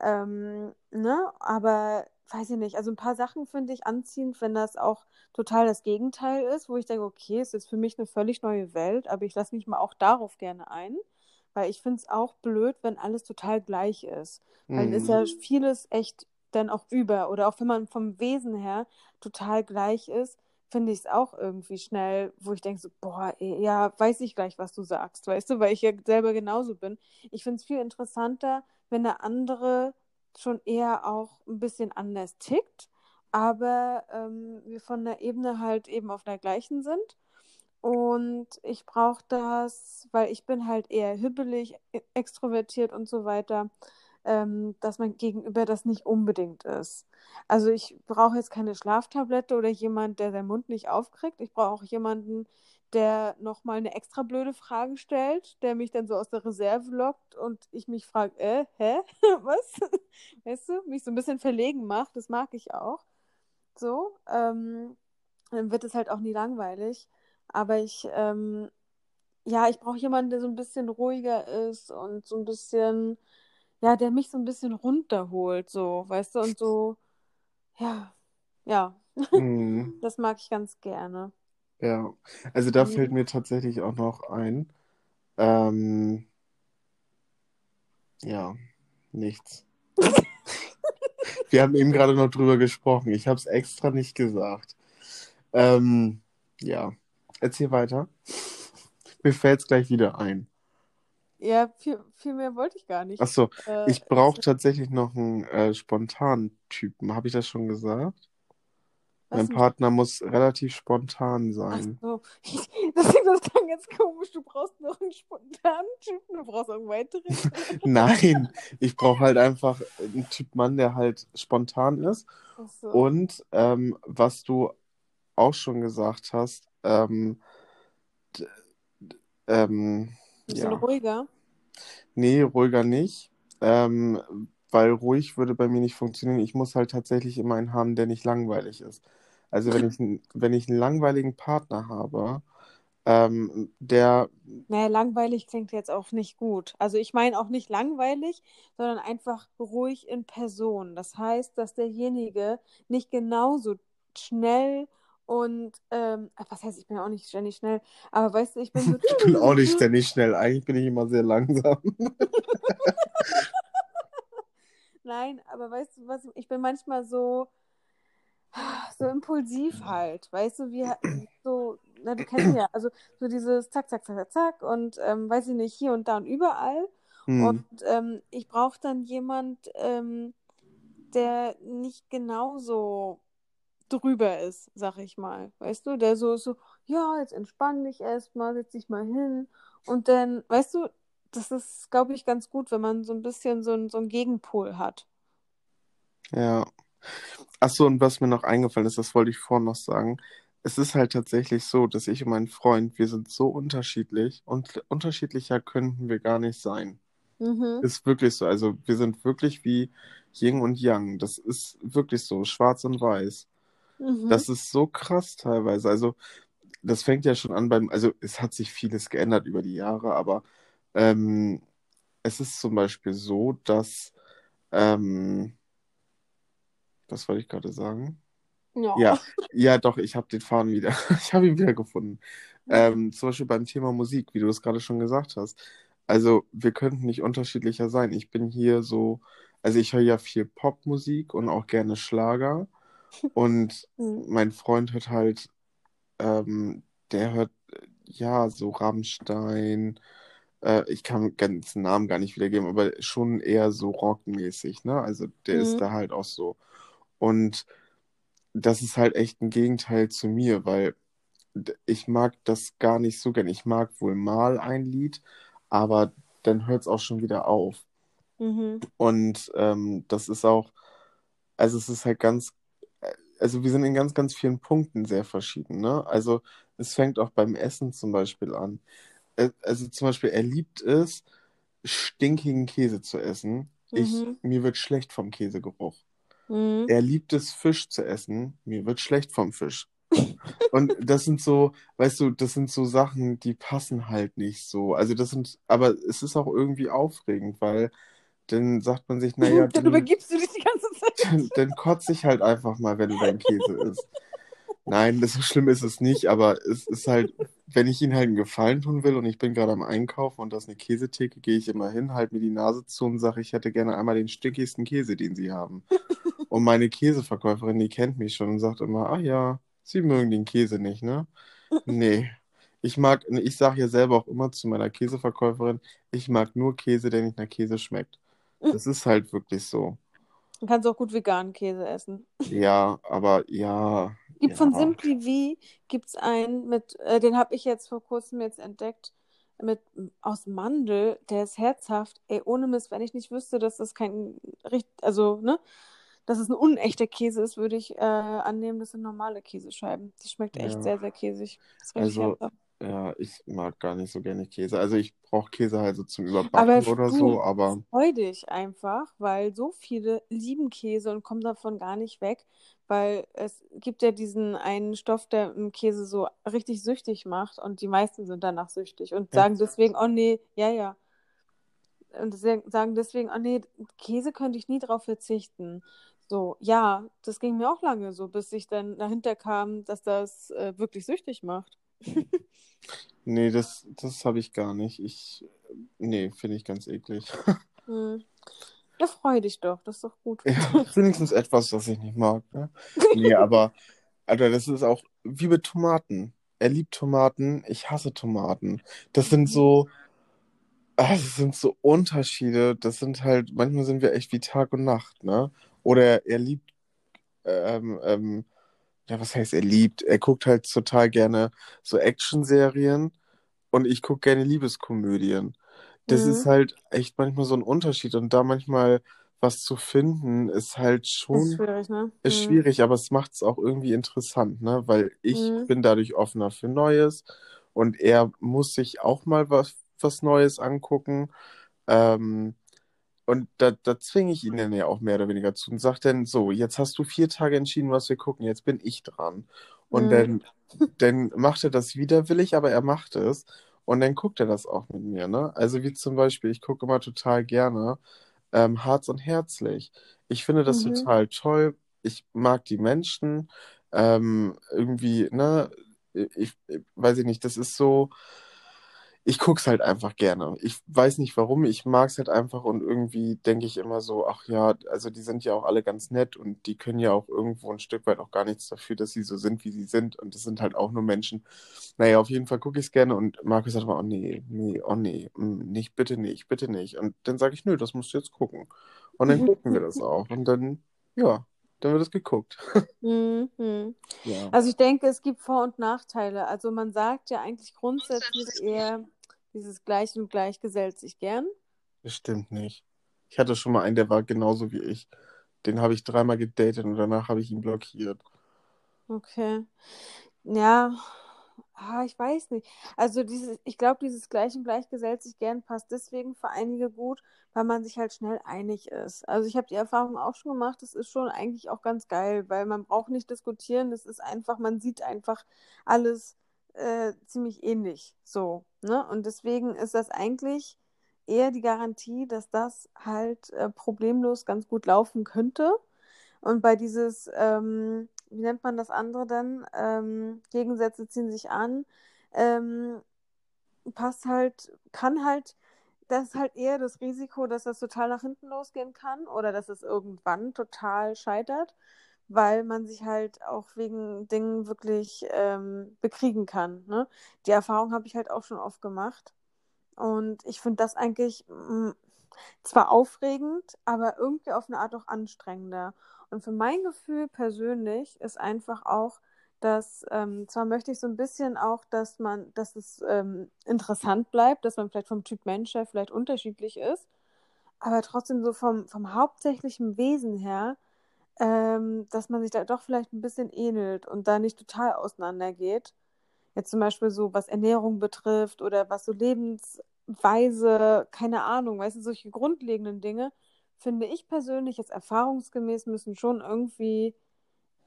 Ähm, ne? Aber weiß ich nicht, also ein paar Sachen finde ich anziehend, wenn das auch total das Gegenteil ist, wo ich denke, okay, es ist für mich eine völlig neue Welt, aber ich lasse mich mal auch darauf gerne ein, weil ich finde es auch blöd, wenn alles total gleich ist. Weil dann ist ja Mhm. vieles echt dann auch über. Oder auch wenn man vom Wesen her total gleich ist, finde ich es auch irgendwie schnell, wo ich denke so, boah, ey, ja, weiß ich gleich, was du sagst, weißt du, weil ich ja selber genauso bin. Ich finde es viel interessanter, wenn der andere schon eher auch ein bisschen anders tickt, aber ähm, wir von der Ebene halt eben auf der gleichen sind. Und ich brauche das, weil ich bin halt eher hibbelig, e- extrovertiert und so weiter, ähm, dass mein Gegenüber das nicht unbedingt ist. Also ich brauche jetzt keine Schlaftablette oder jemand, der seinen Mund nicht aufkriegt. Ich brauche auch jemanden, der nochmal eine extra blöde Frage stellt, der mich dann so aus der Reserve lockt und ich mich frage, äh, hä? Was? Weißt du, mich so ein bisschen verlegen macht. Das mag ich auch. So, ähm, dann wird es halt auch nie langweilig. Aber ich, ähm, ja, ich brauche jemanden, der so ein bisschen ruhiger ist und so ein bisschen, ja, der mich so ein bisschen runterholt, so, weißt du, und so, ja, ja, Mhm. das mag ich ganz gerne. Ja, also da fällt Mhm. mir tatsächlich auch noch ein, ähm, ja, nichts. Wir haben eben gerade noch drüber gesprochen. Ich habe es extra nicht gesagt. Ähm, ja, erzähl weiter. Mir fällt es gleich wieder ein. Ja, viel, viel mehr wollte ich gar nicht. Achso, Äh, ich brauche tatsächlich noch einen äh, spontanen Typen. Habe ich das schon gesagt? Mein? Partner muss relativ spontan Ach sein. so, das, das klang jetzt komisch. Du brauchst noch einen spontanen Typen, du brauchst auch einen weiteren. Nein, ich brauche halt einfach einen Typ Mann, der halt spontan ist. So. Und ähm, was du auch schon gesagt hast, ähm, ähm, Ein bisschen ja, ruhiger. nee, ruhiger nicht, ähm, weil ruhig würde bei mir nicht funktionieren. Ich muss halt tatsächlich immer einen haben, der nicht langweilig ist. Also wenn ich, einen- wenn ich einen langweiligen Partner habe, ähm, der, Naja, langweilig klingt jetzt auch nicht gut. Also ich meine auch nicht langweilig, sondern einfach ruhig in Person. Das heißt, dass derjenige nicht genauso schnell und, ähm, was heißt, ich bin ja auch nicht ständig schnell, aber weißt du, ich bin so, ich bin auch nicht ständig schnell, eigentlich bin ich immer sehr langsam. nein, aber weißt du was, ich bin manchmal so, so impulsiv halt, weißt du, wie so, na, du kennst ja, also so dieses Zack, Zack, Zack, Zack, Zack und ähm, weiß ich nicht, hier und da und überall. Hm, Und ähm, ich brauche dann jemand, ähm, der nicht genauso drüber ist, sag ich mal. Weißt du, der so ist so, ja, jetzt entspann dich erstmal, setz dich mal hin. Und dann, weißt du, das ist, glaube ich, ganz gut, wenn man so ein bisschen so, ein, so einen Gegenpol hat. ja. Achso, und was mir noch eingefallen ist, das wollte ich vorhin noch sagen. Es ist halt tatsächlich so, dass ich und mein Freund, wir sind so unterschiedlich und unterschiedlicher könnten wir gar nicht sein. Mhm. Ist wirklich so. Also wir sind wirklich wie Yin und Yang. Das ist wirklich so, schwarz und weiß. Mhm. Das ist so krass teilweise. Also das fängt ja schon an beim, also es hat sich vieles geändert über die Jahre, aber ähm, es ist zum Beispiel so, dass, ähm, was wollte ich gerade sagen? Ja. Ja, ja, doch, ich habe den Faden wieder. Ich habe ihn wieder gefunden. Ähm, zum Beispiel beim Thema Musik, wie du es gerade schon gesagt hast. Also, wir könnten nicht unterschiedlicher sein. Ich bin hier so, also ich höre ja viel Popmusik und auch gerne Schlager. Und Mhm. mein Freund hört halt, ähm, der hört, ja, so Rammstein. Äh, ich kann den ganzen Namen gar nicht wiedergeben, aber schon eher so rockmäßig, ne? Also, der ist Mhm. da halt auch so. Und das ist halt echt ein Gegenteil zu mir, weil ich mag das gar nicht so gern. Ich mag wohl mal ein Lied, aber dann hört es auch schon wieder auf. Mhm. Und ähm, das ist auch, also es ist halt ganz, also wir sind in ganz, ganz vielen Punkten sehr verschieden, ne? Also es fängt auch beim Essen zum Beispiel an. Äh, Also zum Beispiel, er liebt es, stinkigen Käse zu essen. Ich, Mhm. mir wird schlecht vom Käsegeruch. Mhm. Er liebt es, Fisch zu essen. Mir wird schlecht vom Fisch. Und das sind so, weißt du, das sind so Sachen, die passen halt nicht so. Also das sind, aber es ist auch irgendwie aufregend, weil dann sagt man sich, naja, Dann dann, übergibst du dich die ganze Zeit. dann, dann kotze ich halt einfach mal, wenn du deinen Käse isst. Nein, das, so schlimm ist es nicht, aber es ist halt, wenn ich ihnen halt einen Gefallen tun will und ich bin gerade am Einkaufen und das ist eine Käsetheke, gehe ich immer hin, halte mir die Nase zu und sage, ich hätte gerne einmal den stickigsten Käse, den sie haben. Und meine Käseverkäuferin, die kennt mich schon und sagt immer, ah ja, sie mögen den Käse nicht, ne? Nee. Ich mag, ich sage ja selber auch immer zu meiner Käseverkäuferin, ich mag nur Käse, der nicht nach Käse schmeckt. Das ist halt wirklich so. Du kannst auch gut veganen Käse essen. Ja, aber ja, Gibt von ja. Simply V gibt's einen mit, äh, den habe ich jetzt vor kurzem jetzt entdeckt, mit aus Mandel, der ist herzhaft. Ey, ohne Mist, wenn ich nicht wüsste, dass das kein richt, also, ne, dass es ein unechter Käse ist, würde ich äh, annehmen, das sind normale Käsescheiben. Die schmeckt echt Ja. sehr, sehr käsig. Richtig Also, herzhaft. Ja, ich mag gar nicht so gerne Käse. Also ich brauche Käse halt so zum Überbacken Aber oder du, so, aber freu dich einfach, weil so viele lieben Käse und kommen davon gar nicht weg, weil es gibt ja diesen einen Stoff, der im Käse so richtig süchtig macht und die meisten sind danach süchtig und sagen deswegen, oh nee, ja, ja. Und sagen deswegen, oh nee, Käse könnte ich nie drauf verzichten. So, ja, das ging mir auch lange so, bis ich dann dahinter kam, dass das äh, wirklich süchtig macht. nee, das, das habe ich gar nicht. Ich, nee, finde ich ganz eklig. Hm. Ja, freu dich doch, das ist doch gut. Ja, wenigstens etwas, das ich nicht mag, ne? Nee, aber, Alter, das ist auch wie mit Tomaten. Er liebt Tomaten, ich hasse Tomaten. Das sind so, ah, das sind so Unterschiede. Das sind halt, manchmal sind wir echt wie Tag und Nacht, ne? Oder er liebt, ähm, ähm, ja, was heißt er liebt? Er guckt halt total gerne so Actionserien und ich gucke gerne Liebeskomödien. Das ist Mhm. halt echt manchmal so ein Unterschied und da manchmal was zu finden, ist halt Ist schon, schwierig, ne? ist Mhm. schwierig, aber es macht es auch irgendwie interessant, ne? Weil ich Mhm. bin dadurch offener für Neues und er muss sich auch mal was, was Neues angucken. Ähm, und da, da zwinge ich ihn dann ja auch mehr oder weniger zu und sage dann so, jetzt hast du vier Tage entschieden, was wir gucken, jetzt bin ich dran. Und Mhm. dann, dann macht er das widerwillig, aber er macht es. Und dann guckt er das auch mit mir, ne? Also wie zum Beispiel, ich gucke immer total gerne ähm, Harz und Herzlich. Ich finde das Mhm. total toll. Ich mag die Menschen. Ähm, irgendwie, ne? Ich, ich weiß ich nicht, das ist so. Ich guck's halt einfach gerne. Ich weiß nicht warum, ich mag's halt einfach und irgendwie denke ich immer so, ach ja, also die sind ja auch alle ganz nett und die können ja auch irgendwo ein Stück weit auch gar nichts dafür, dass sie so sind, wie sie sind und das sind halt auch nur Menschen. Naja, auf jeden Fall gucke ich's gerne und Markus sagt immer, oh nee, nee, oh nee, mm, nicht, bitte nicht, bitte nicht. Und dann sage ich, nö, das musst du jetzt gucken. Und dann gucken wir das auch und dann, ja, dann wird es geguckt. Mhm. Ja. Also ich denke, es gibt Vor- und Nachteile. Also man sagt ja eigentlich grundsätzlich eher, dieses Gleich und Gleich gesellt sich gern. Das stimmt nicht. Ich hatte schon mal einen, der war genauso wie ich. Den habe ich dreimal gedatet und danach habe ich ihn blockiert. Okay. Ja, ah, ich weiß nicht. Also dieses, ich glaube, dieses Gleich und Gleich gesellt sich gern passt deswegen für einige gut, weil man sich halt schnell einig ist. Also ich habe die Erfahrung auch schon gemacht, das ist schon eigentlich auch ganz geil, weil man braucht nicht diskutieren, das ist einfach, man sieht einfach alles äh, ziemlich ähnlich so, ne? Und deswegen ist das eigentlich eher die Garantie, dass das halt äh, problemlos ganz gut laufen könnte. Und bei dieses, ähm, wie nennt man das andere dann? Ähm, Gegensätze ziehen sich an. Ähm, passt halt, kann halt, das ist halt eher das Risiko, dass das total nach hinten losgehen kann oder dass es irgendwann total scheitert, weil man sich halt auch wegen Dingen wirklich ähm, bekriegen kann. Ne? Die Erfahrung habe ich halt auch schon oft gemacht. Und ich finde das eigentlich mh, zwar aufregend, aber irgendwie auf eine Art auch anstrengender. Und für mein Gefühl persönlich ist einfach auch dass ähm, zwar möchte ich so ein bisschen auch, dass man, dass es ähm, interessant bleibt, dass man vielleicht vom Typ Mensch her vielleicht unterschiedlich ist, aber trotzdem so vom, vom hauptsächlichen Wesen her, ähm, dass man sich da doch vielleicht ein bisschen ähnelt und da nicht total auseinandergeht. Jetzt zum Beispiel so, was Ernährung betrifft oder was so Lebensweise, keine Ahnung, weißt du, solche grundlegenden Dinge, finde ich persönlich jetzt erfahrungsgemäß müssen schon irgendwie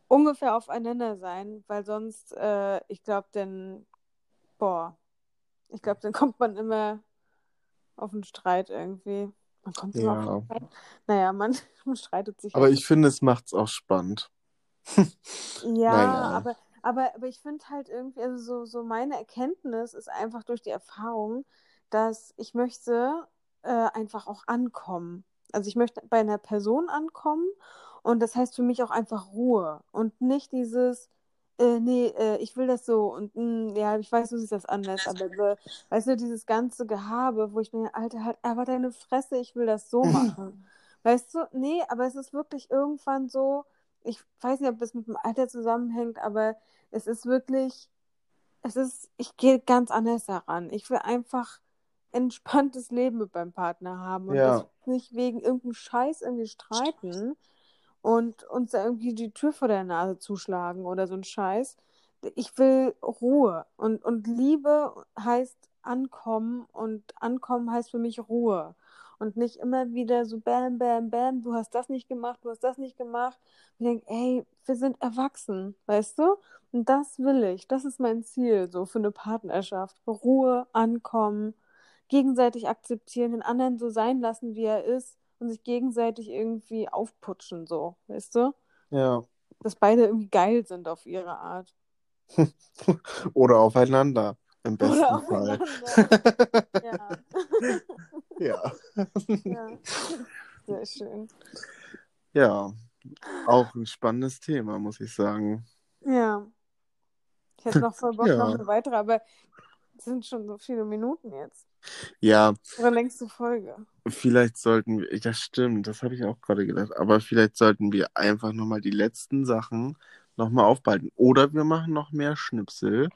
ungefähr aufeinander sein, weil sonst, äh, ich glaube, dann, boah, ich glaube, dann kommt man immer auf einen Streit irgendwie. Man kommt immer Ja. auf einen Streit. Naja, man, man streitet sich Aber ja ich finde, es macht's auch spannend. Ja, Naja. aber, aber, aber ich finde halt irgendwie, also so, so meine Erkenntnis ist einfach durch die Erfahrung, dass ich möchte äh, einfach auch ankommen. Also ich möchte bei einer Person ankommen und das heißt für mich auch einfach Ruhe und nicht dieses, äh, nee, äh, ich will das so und mh, ja, ich weiß, du siehst das anders, aber äh, weißt du, dieses ganze Gehabe, wo ich mir, Alter, halt aber deine Fresse, ich will das so machen. Weißt du, nee, aber es ist wirklich irgendwann so, ich weiß nicht, ob das mit dem Alter zusammenhängt, aber es ist wirklich, es ist, ich gehe ganz anders daran. Ich will einfach entspanntes Leben mit meinem Partner haben und Ja. nicht wegen irgendeinem Scheiß irgendwie streiten und uns da irgendwie die Tür vor der Nase zuschlagen oder so ein Scheiß. Ich will Ruhe und, und Liebe heißt ankommen und ankommen heißt für mich Ruhe und nicht immer wieder so bam, bam, bam, du hast das nicht gemacht, du hast das nicht gemacht. Und ich denke, ey, wir sind erwachsen, weißt du? Und das will ich, das ist mein Ziel so für eine Partnerschaft. Ruhe, ankommen, gegenseitig akzeptieren, den anderen so sein lassen, wie er ist und sich gegenseitig irgendwie aufputschen, so, weißt du? Ja. Dass beide irgendwie geil sind auf ihre Art. Oder aufeinander, im besten Oder Fall. aufeinander. Ja. Ja. ja. Sehr schön. Ja. Auch ein spannendes Thema, muss ich sagen. Ja. Ich hätte noch voll Bock, Ja. noch eine weitere, aber es sind schon so viele Minuten jetzt. Ja, Oder längste Folge. vielleicht sollten wir, das stimmt, das habe ich auch gerade gedacht, aber vielleicht sollten wir einfach nochmal die letzten Sachen nochmal aufbehalten. Oder wir machen noch mehr Schnipsel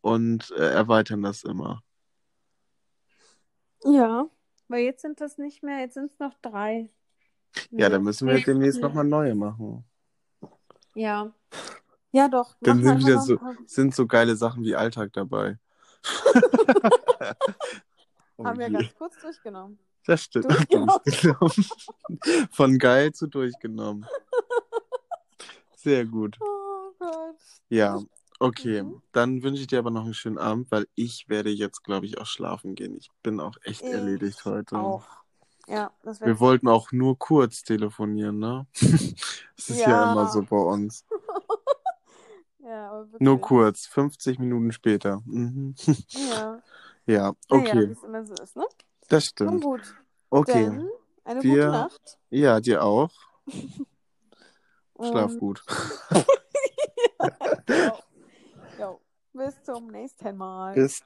und äh, erweitern das immer. Ja, weil jetzt sind das nicht mehr, jetzt sind es noch drei. Ja, dann müssen wir demnächst nochmal neue machen. Ja. Ja, doch. Dann sind wir wieder so, sind so geile Sachen wie Alltag dabei. Oh Haben wir je. ganz kurz durchgenommen. Das stimmt. Durchgenommen. Durchgenommen. Von geil zu durchgenommen. Sehr gut. Oh Gott. Ja, okay. Mhm. Dann wünsche ich dir aber noch einen schönen Abend, weil ich werde jetzt, glaube ich, auch schlafen gehen. Ich bin auch echt Ich erledigt heute. Auch. Ja, das Wir wollten auch nur kurz telefonieren, ne? Das ist ja, Ja. immer so bei uns. Ja, aber wirklich. Nur kurz, 50 Minuten später. Mhm. Ja. Ja, Naja, okay, wie es immer so ist, ne? das Nun stimmt. gut. Okay, Dann eine Wir- gute Nacht. ja, dir auch. Schlaf gut. Jo. Jo. Bis zum nächsten Mal. Bis